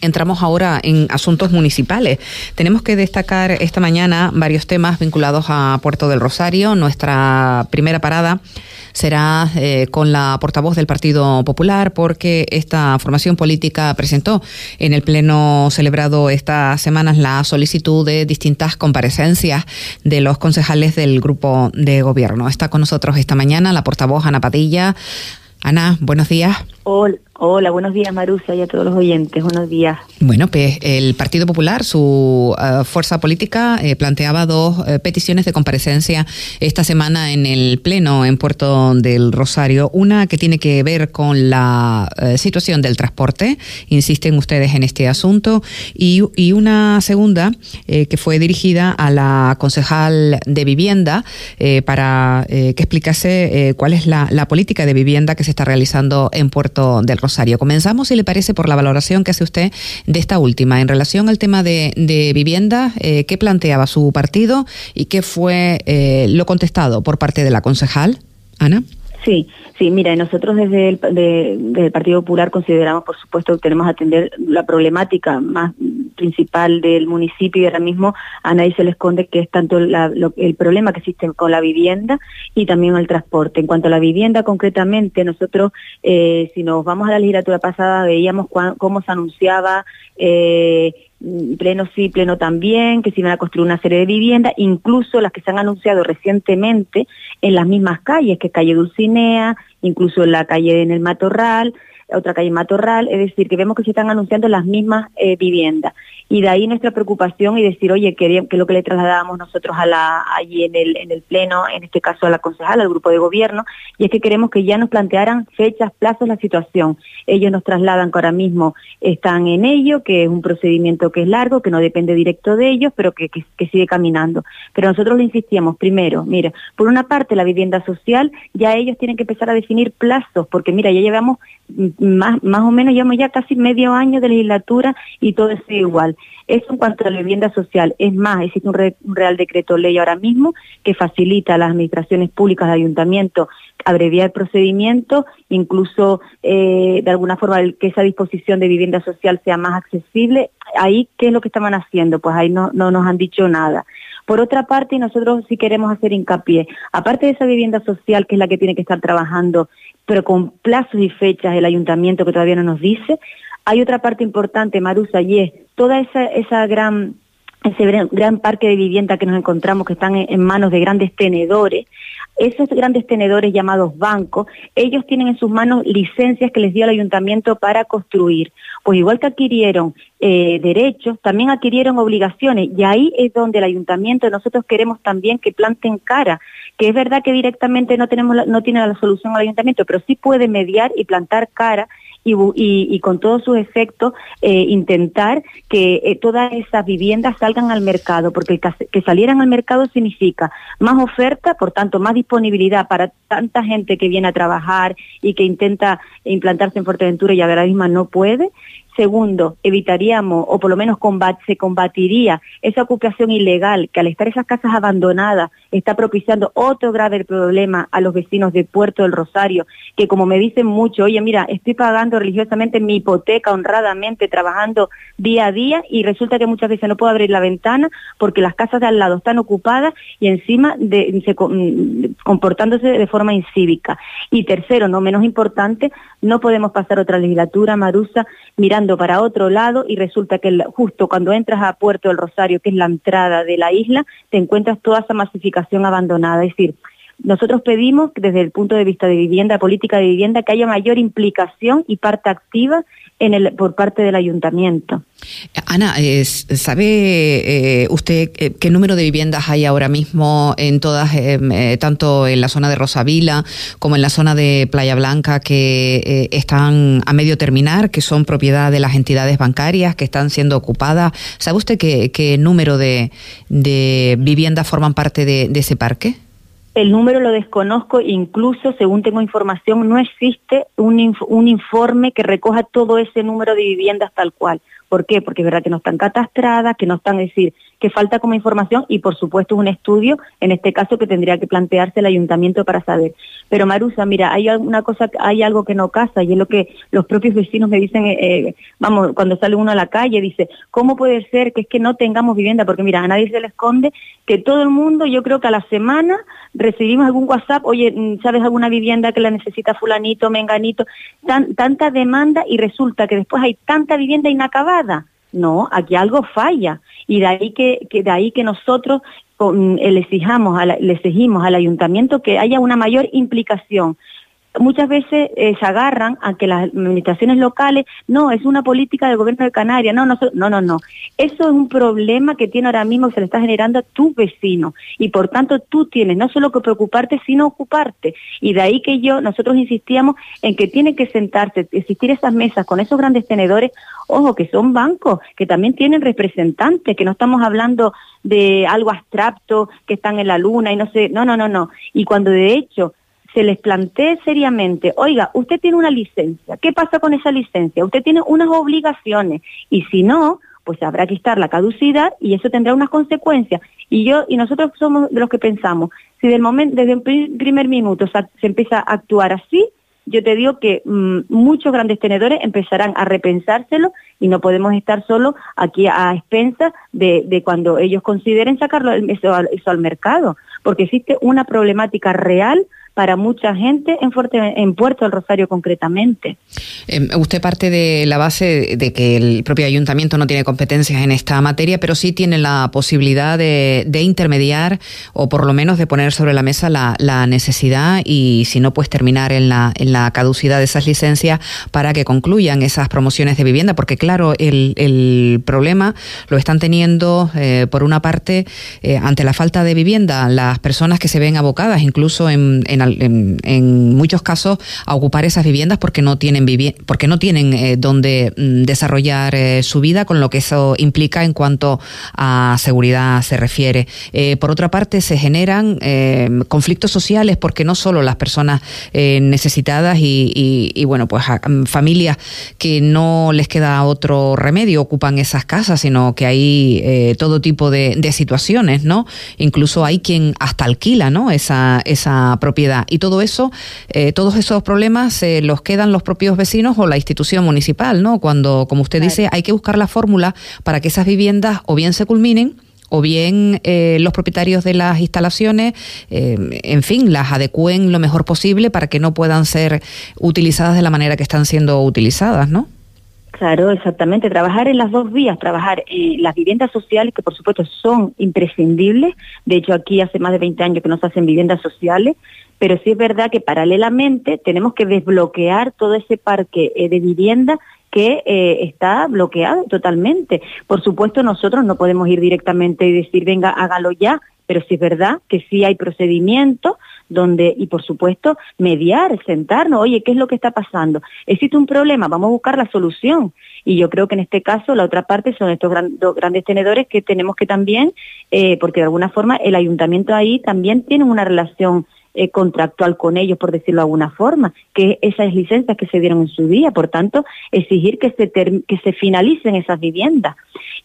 Entramos ahora en asuntos municipales. Tenemos que destacar esta mañana varios temas vinculados a Puerto del Rosario. Nuestra primera parada será eh, con la portavoz del Partido Popular porque esta formación política presentó en el pleno celebrado estas semanas la solicitud de distintas comparecencias de los concejales del grupo de gobierno. Está con nosotros esta mañana la portavoz Ana Padilla. Ana, buenos días. Hola, hola, buenos días Marusa y a todos los oyentes, buenos días. Bueno, pues el Partido Popular, su uh, fuerza política, eh, planteaba dos eh, peticiones de comparecencia esta semana en el Pleno en Puerto del Rosario. Una que tiene que ver con la eh, situación del transporte, insisten ustedes en este asunto, y, y una segunda que fue dirigida a la concejal de vivienda para que explicase cuál es la, la política de vivienda que se está realizando en Puerto del Rosario. Comenzamos, si le parece, por la valoración que hace usted de esta última. En relación al tema de, vivienda, eh, ¿qué planteaba su partido y qué fue eh, lo contestado por parte de la concejal? Ana. Sí, sí, mira, nosotros desde el, Partido Popular consideramos, por supuesto, que tenemos que atender la problemática más principal del municipio y ahora mismo a nadie se le esconde que es tanto el problema que existe con la vivienda y también el transporte. En cuanto a la vivienda, concretamente, nosotros, eh, si nos vamos a la legislatura pasada, veíamos cómo se anunciaba... Eh, pleno sí, pleno también, que se iban a construir una serie de viviendas, incluso las que se han anunciado recientemente en las mismas calles, que calle Dulcinea, incluso en la calle en el Matorral, otra calle Matorral, es decir, que vemos que se están anunciando las mismas eh, viviendas. Y de ahí nuestra preocupación y decir, oye, que, que lo que le trasladábamos nosotros a la, allí en el, en el Pleno, en este caso a la concejal, al grupo de gobierno, y es que queremos que ya nos plantearan fechas, plazos, la situación. Ellos nos trasladan que ahora mismo están en ello, que es un procedimiento que es largo, que no depende directo de ellos, pero que, que sigue caminando. Pero nosotros le insistíamos, primero, mira, por una parte la vivienda social, ya ellos tienen que empezar a definir plazos, porque mira, ya llevamos más, más o menos llevamos ya casi medio año de legislatura y todo es igual. Eso en cuanto a la vivienda social. Es más, existe un, Real Decreto Ley ahora mismo que facilita a las administraciones públicas de ayuntamiento abreviar procedimiento, incluso eh, de alguna forma que esa disposición de vivienda social sea más accesible. Ahí, ¿qué es lo que estaban haciendo? Pues ahí no, no nos han dicho nada. Por otra parte, nosotros sí queremos hacer hincapié, aparte de esa vivienda social que es la que tiene que estar trabajando, pero con plazos y fechas el ayuntamiento que todavía no nos dice, hay otra parte importante, Marusa, y es toda esa, esa gran ese gran parque de vivienda que nos encontramos que están en manos de grandes tenedores, esos grandes tenedores llamados bancos, ellos tienen en sus manos licencias que les dio el ayuntamiento para construir. Pues igual que adquirieron eh, derechos, también adquirieron obligaciones. Y ahí es donde el ayuntamiento nosotros queremos también que planten cara, que es verdad que directamente no tenemos no tiene la solución al ayuntamiento, pero sí puede mediar y plantar cara y, con todos sus efectos eh, intentar que eh, todas esas viviendas salgan al mercado, porque que salieran al mercado significa más oferta, por tanto más disponibilidad para tanta gente que viene a trabajar y que intenta implantarse en Fuerteventura y ahora misma no puede, Segundo, evitaríamos, o por lo menos se combatiría esa ocupación ilegal que al estar esas casas abandonadas está propiciando otro grave problema a los vecinos de Puerto del Rosario, que como me dicen mucho, oye, mira, estoy pagando religiosamente mi hipoteca honradamente, trabajando día a día y resulta que muchas veces no puedo abrir la ventana porque las casas de al lado están ocupadas y encima de, mm, comportándose de forma incívica. Y tercero, no menos importante, no podemos pasar otra legislatura, Marusa, mirando para otro lado y resulta que justo cuando entras a Puerto del Rosario, que es la entrada de la isla, te encuentras toda esa masificación abandonada. Es decir, nosotros pedimos desde el punto de vista de vivienda, política de vivienda, que haya mayor implicación y parte activa en el, por parte del ayuntamiento. Ana, ¿sabe eh, usted eh, qué número de viviendas hay ahora mismo en todas, eh, tanto en la zona de Rosavila como en la zona de Playa Blanca, que están a medio terminar, que son propiedad de las entidades bancarias, que están siendo ocupadas? ¿Sabe usted qué, número de, viviendas forman parte de ese parque? El número lo desconozco, incluso según tengo información, no existe un, un informe que recoja todo ese número de viviendas tal cual. ¿Por qué? Porque es verdad que no están catastradas, que no están, es decir, que falta como información y por supuesto un estudio, en este caso que tendría que plantearse el ayuntamiento para saber. Pero Marusa, mira, hay una cosa, hay algo que no casa y es lo que los propios vecinos me dicen, eh, eh, vamos, cuando sale uno a la calle, dice, ¿cómo puede ser que es que no tengamos vivienda? Porque mira, a nadie se le esconde que todo el mundo, yo creo que a la semana recibimos algún WhatsApp, oye, mm, ¿sabes alguna vivienda que la necesita fulanito, menganito? Tan, tanta demanda y resulta que después hay tanta vivienda inacabada. No, aquí algo falla. Y de ahí que, de ahí que nosotros le exijamos, le exigimos al ayuntamiento que haya una mayor implicación muchas veces eh, se agarran a que las administraciones locales, no, es una política del gobierno de Canarias, no, no, no, no, no. Eso es un problema que tiene ahora mismo, se le está generando a tu vecino. Y por tanto tú tienes no solo que preocuparte, sino ocuparte. Y de ahí que yo, nosotros insistíamos en que tiene que sentarse, existir esas mesas con esos grandes tenedores, ojo, que son bancos, que también tienen representantes, que no estamos hablando de algo abstracto, que están en la luna y no sé, no, no, no, no. Y cuando de hecho se les plantee seriamente, oiga, usted tiene una licencia, ¿qué pasa con esa licencia? Usted tiene unas obligaciones y si no, pues habrá que estar la caducidad y eso tendrá unas consecuencias. Y yo y nosotros somos de los que pensamos, si del momento desde el primer minuto se empieza a actuar así, yo te digo que mm, muchos grandes tenedores empezarán a repensárselo y no podemos estar solo aquí a expensas de, de cuando ellos consideren sacarlo eso al mercado, porque existe una problemática real para mucha gente en, Fuerte, en Puerto del Rosario concretamente. Em, usted parte de la base de que el propio ayuntamiento no tiene competencias en esta materia, pero sí tiene la posibilidad de, intermediar o por lo menos de poner sobre la mesa la, necesidad y si no, pues terminar en la, en la caducidad de esas licencias para que concluyan esas promociones de vivienda, porque claro, el, problema lo están teniendo eh, por una parte eh, ante la falta de vivienda las personas que se ven abocadas incluso en, en en, muchos casos a ocupar esas viviendas porque no tienen porque no tienen eh, donde mm, desarrollar eh, su vida, con lo que eso implica en cuanto a seguridad se refiere. Eh, por otra parte, se generan conflictos sociales porque no solo las personas necesitadas y, bueno, pues mm, familias que no les queda otro remedio ocupan esas casas, sino que hay todo tipo de, de situaciones, ¿no? Incluso hay quien hasta alquila, ¿no? Esa, esa propiedad. Y todo eso, eh, todos esos problemas eh, los quedan los propios vecinos o la institución municipal, ¿no? Cuando, como usted dice, hay que buscar la fórmula para que esas viviendas o bien se culminen, o bien eh, los propietarios de las instalaciones, en fin, las adecúen lo mejor posible para que no puedan ser utilizadas de la manera que están siendo utilizadas, ¿no? Claro, exactamente. Trabajar en las dos vías, trabajar en las viviendas sociales, que por supuesto son imprescindibles. De hecho, aquí hace más de 20 años que no se hacen viviendas sociales, pero sí es verdad que paralelamente tenemos que desbloquear todo ese parque eh, de vivienda que eh, está bloqueado totalmente. Por supuesto, nosotros no podemos ir directamente y decir, venga, hágalo ya, pero sí es verdad que sí hay procedimientos donde, y por supuesto, mediar, sentarnos, oye, ¿qué es lo que está pasando? Existe un problema, vamos a buscar la solución. Y yo creo que en este caso la otra parte son estos grandes tenedores que tenemos que también, eh, porque de alguna forma el ayuntamiento ahí también tiene una relación eh, contractual con ellos, por decirlo de alguna forma, que esas licencias que se dieron en su día, por tanto, exigir que se, que se finalicen esas viviendas.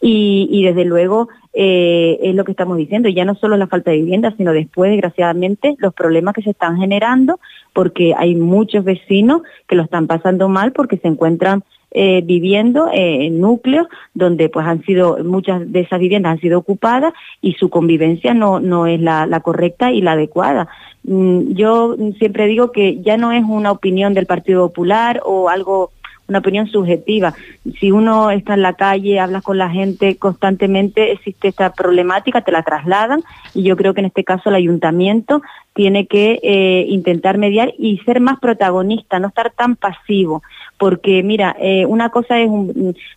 Y, y desde luego eh, es lo que estamos diciendo, ya no solo la falta de vivienda, sino después, desgraciadamente, los problemas que se están generando, porque hay muchos vecinos que lo están pasando mal porque se encuentran eh, viviendo eh, en núcleos donde pues han sido muchas de esas viviendas han sido ocupadas y su convivencia no no es la, correcta y la adecuada. Mm, yo siempre digo que ya no es una opinión del Partido Popular o algo una opinión subjetiva. Si uno está en la calle, hablas con la gente constantemente, existe esta problemática, te la trasladan y yo creo que en este caso el ayuntamiento tiene que eh, intentar mediar y ser más protagonista, no estar tan pasivo porque mira, eh, una cosa es,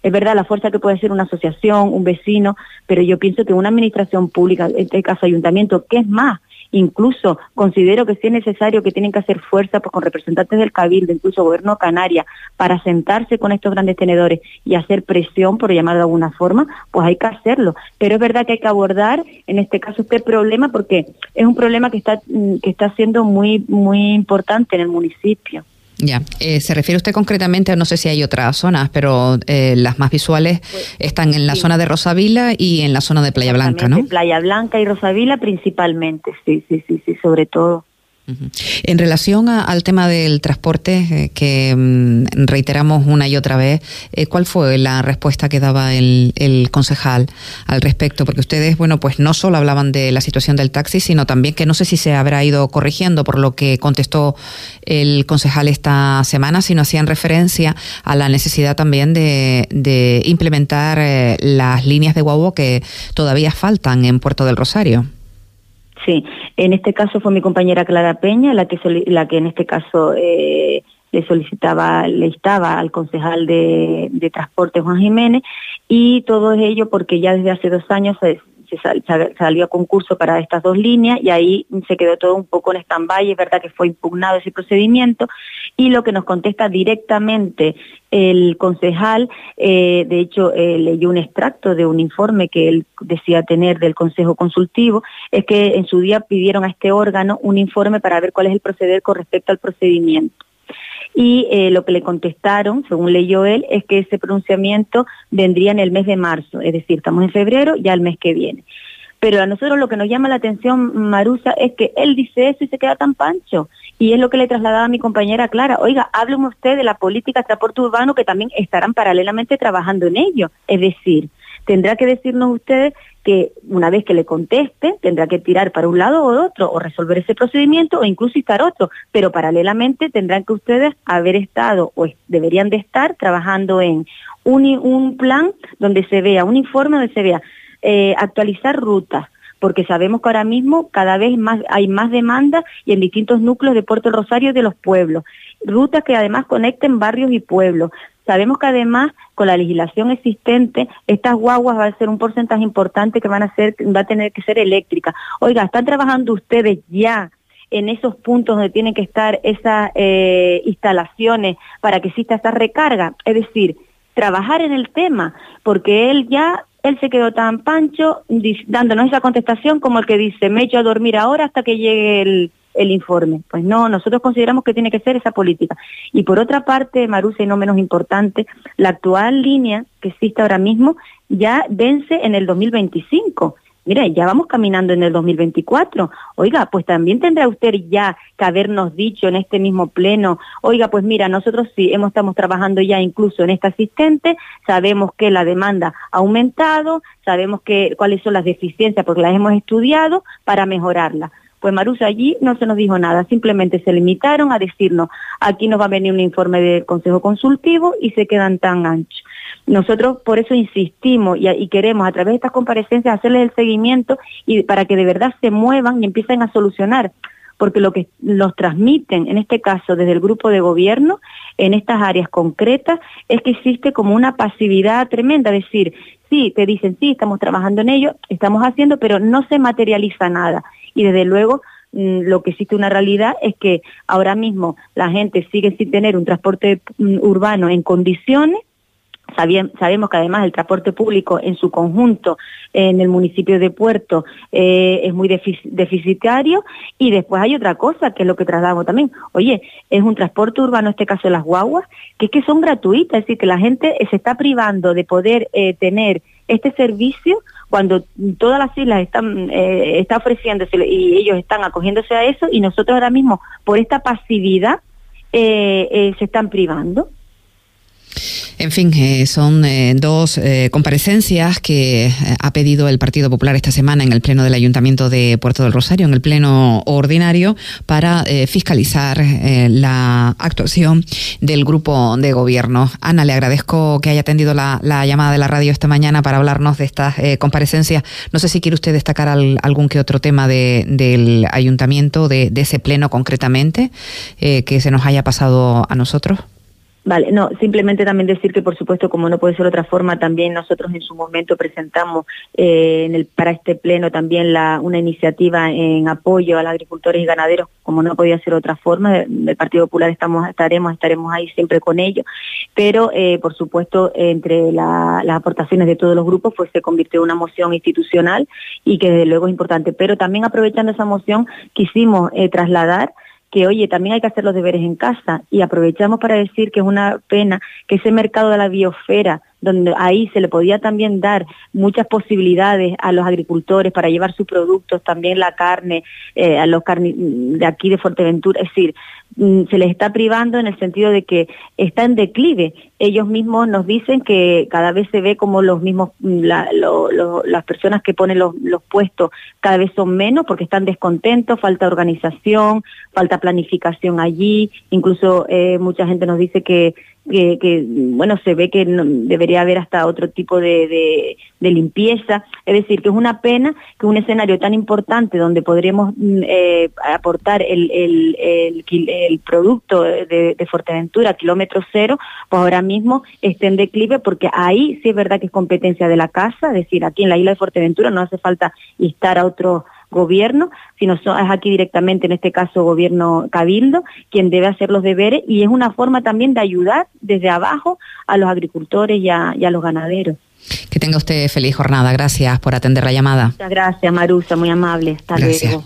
es verdad la fuerza que puede ser una asociación, un vecino, pero yo pienso que una administración pública, en este caso ayuntamiento, ¿qué es más? Incluso considero que si es necesario que tienen que hacer fuerza pues, con representantes del Cabildo, incluso Gobierno Canaria, para sentarse con estos grandes tenedores y hacer presión, por llamar de alguna forma, pues hay que hacerlo. Pero es verdad que hay que abordar, en este caso, este problema porque es un problema que está, que está siendo muy, muy importante en el municipio. Ya, eh, se refiere usted concretamente, no sé si hay otras zonas, pero eh, las más visuales pues, están en la zona de Rosavila y en la zona de Playa Blanca, ¿no? Playa Blanca y Rosavila principalmente, sí, sí, sí, sí, sobre todo. En relación al tema del transporte, eh, que mm, reiteramos una y otra vez, eh, ¿cuál fue la respuesta que daba el, concejal al respecto? Porque ustedes, bueno, pues no solo hablaban de la situación del taxi, sino también que no sé si se habrá ido corrigiendo por lo que contestó el concejal esta semana, sino hacían referencia a la necesidad también de, implementar eh, las líneas de guagua que todavía faltan en Puerto del Rosario. Sí, en este caso fue mi compañera Clara Peña la que, la que en este caso eh, le solicitaba, le estaba al concejal de, de Transporte Juan Jiménez y todo ello porque ya desde hace dos años se, se, salió a concurso para estas dos líneas y ahí se quedó todo un poco en stand-by, es verdad que fue impugnado ese procedimiento y lo que nos contesta directamente el concejal, eh, de hecho eh, leyó un extracto de un informe que él decía tener del Consejo Consultivo, es que en su día pidieron a este órgano un informe para ver cuál es el proceder con respecto al procedimiento y eh, lo que le contestaron, según leyó él, es que ese pronunciamiento vendría en el mes de marzo, es decir, estamos en febrero, ya el mes que viene. Pero a nosotros lo que nos llama la atención, Marusa, es que él dice eso y se queda tan pancho. Y es lo que le trasladaba a mi compañera Clara. Oiga, hábleme usted de la política de transporte urbano que también estarán paralelamente trabajando en ello. Es decir, tendrá que decirnos ustedes que una vez que le conteste, tendrá que tirar para un lado o otro, o resolver ese procedimiento, o incluso estar otro, pero paralelamente tendrán que ustedes haber estado, o deberían de estar, trabajando en un, un plan donde se vea, un informe donde se vea, eh, actualizar rutas, porque sabemos que ahora mismo cada vez más hay más demanda y en distintos núcleos de Puerto Rosario de los pueblos. Rutas que además conecten barrios y pueblos. Sabemos que además con la legislación existente estas guaguas va a ser un porcentaje importante que van a ser va a tener que ser eléctricas. Oiga, están trabajando ustedes ya en esos puntos donde tienen que estar esas eh, instalaciones para que exista esta recarga, es decir, trabajar en el tema, porque él ya él se quedó tan pancho dándonos esa contestación como el que dice, me echo a dormir ahora hasta que llegue el, el informe. Pues no, nosotros consideramos que tiene que ser esa política. Y por otra parte, Marusa, y no menos importante, la actual línea que existe ahora mismo ya vence en el 2025. Mire, ya vamos caminando en el 2024. Oiga, pues también tendrá usted ya que habernos dicho en este mismo pleno, oiga, pues mira, nosotros sí hemos, estamos trabajando ya incluso en este asistente, sabemos que la demanda ha aumentado, sabemos que cuáles son las deficiencias porque las hemos estudiado para mejorarla. Pues Marusa allí no se nos dijo nada, simplemente se limitaron a decirnos, aquí nos va a venir un informe del Consejo Consultivo y se quedan tan anchos. Nosotros por eso insistimos y, queremos a través de estas comparecencias hacerles el seguimiento y para que de verdad se muevan y empiecen a solucionar porque lo que nos transmiten, en este caso desde el grupo de gobierno, en estas áreas concretas, es que existe como una pasividad tremenda, es decir, sí, te dicen, sí, estamos trabajando en ello, estamos haciendo, pero no se materializa nada. Y desde luego, mm, lo que existe una realidad es que ahora mismo la gente sigue sin tener un transporte mm, urbano en condiciones sabemos que además el transporte público en su conjunto en el municipio de Puerto eh, es muy deficitario y después hay otra cosa que es lo que trasladamos también. Oye, es un transporte urbano, en este caso las guaguas, que es que son gratuitas, es decir, que la gente se está privando de poder eh, tener este servicio cuando todas las islas están eh, está ofreciéndose y ellos están acogiéndose a eso y nosotros ahora mismo por esta pasividad se están privando. En fin, eh, son eh, dos eh, comparecencias que ha pedido el Partido Popular esta semana en el Pleno del Ayuntamiento de Puerto del Rosario, en el Pleno ordinario, para fiscalizar la actuación del grupo de gobierno. Ana, le agradezco que haya atendido la, llamada de la radio esta mañana para hablarnos de estas comparecencias. No sé si quiere usted destacar algún que otro tema del Ayuntamiento, de ese Pleno concretamente, que se nos haya pasado a nosotros. Vale, no, simplemente también decir que, por supuesto, como no puede ser otra forma, también nosotros en su momento presentamos eh, en el, para este pleno también la, una iniciativa en apoyo a los agricultores y ganaderos, como no podía ser otra forma. Del Partido Popular estamos, estaremos, estaremos ahí siempre con ellos, pero, eh, por supuesto, entre las aportaciones de todos los grupos, pues se convirtió en una moción institucional y que desde luego es importante. Pero también aprovechando esa moción, quisimos eh, trasladar que, oye, también hay que hacer los deberes en casa. Y aprovechamos para decir que es una pena que ese mercado de la biosfera donde ahí se le podía también dar muchas posibilidades a los agricultores para llevar sus productos, también la carne, eh, a los carni de aquí de Fuerteventura, es decir, mm, se les está privando en el sentido de que está en declive. Ellos mismos nos dicen que cada vez se ve como los mismos, mm, las personas que ponen los, puestos cada vez son menos porque están descontentos, falta organización, falta planificación allí, incluso eh, mucha gente nos dice que que, bueno, se ve que debería haber hasta otro tipo de, de, limpieza. Es decir, que es una pena que un escenario tan importante donde podríamos mm, eh, aportar el, el, el, producto de, de, Fuerteventura, kilómetro cero, pues ahora mismo esté en declive porque ahí sí es verdad que es competencia de la casa, es decir, aquí en la isla de Fuerteventura no hace falta instar a otros gobierno, sino es aquí directamente, en este caso gobierno cabildo, quien debe hacer los deberes y es una forma también de ayudar desde abajo a los agricultores y a, los ganaderos. Que tenga usted feliz jornada. Gracias por atender la llamada. Muchas gracias, Marusa, muy amable. Hasta luego.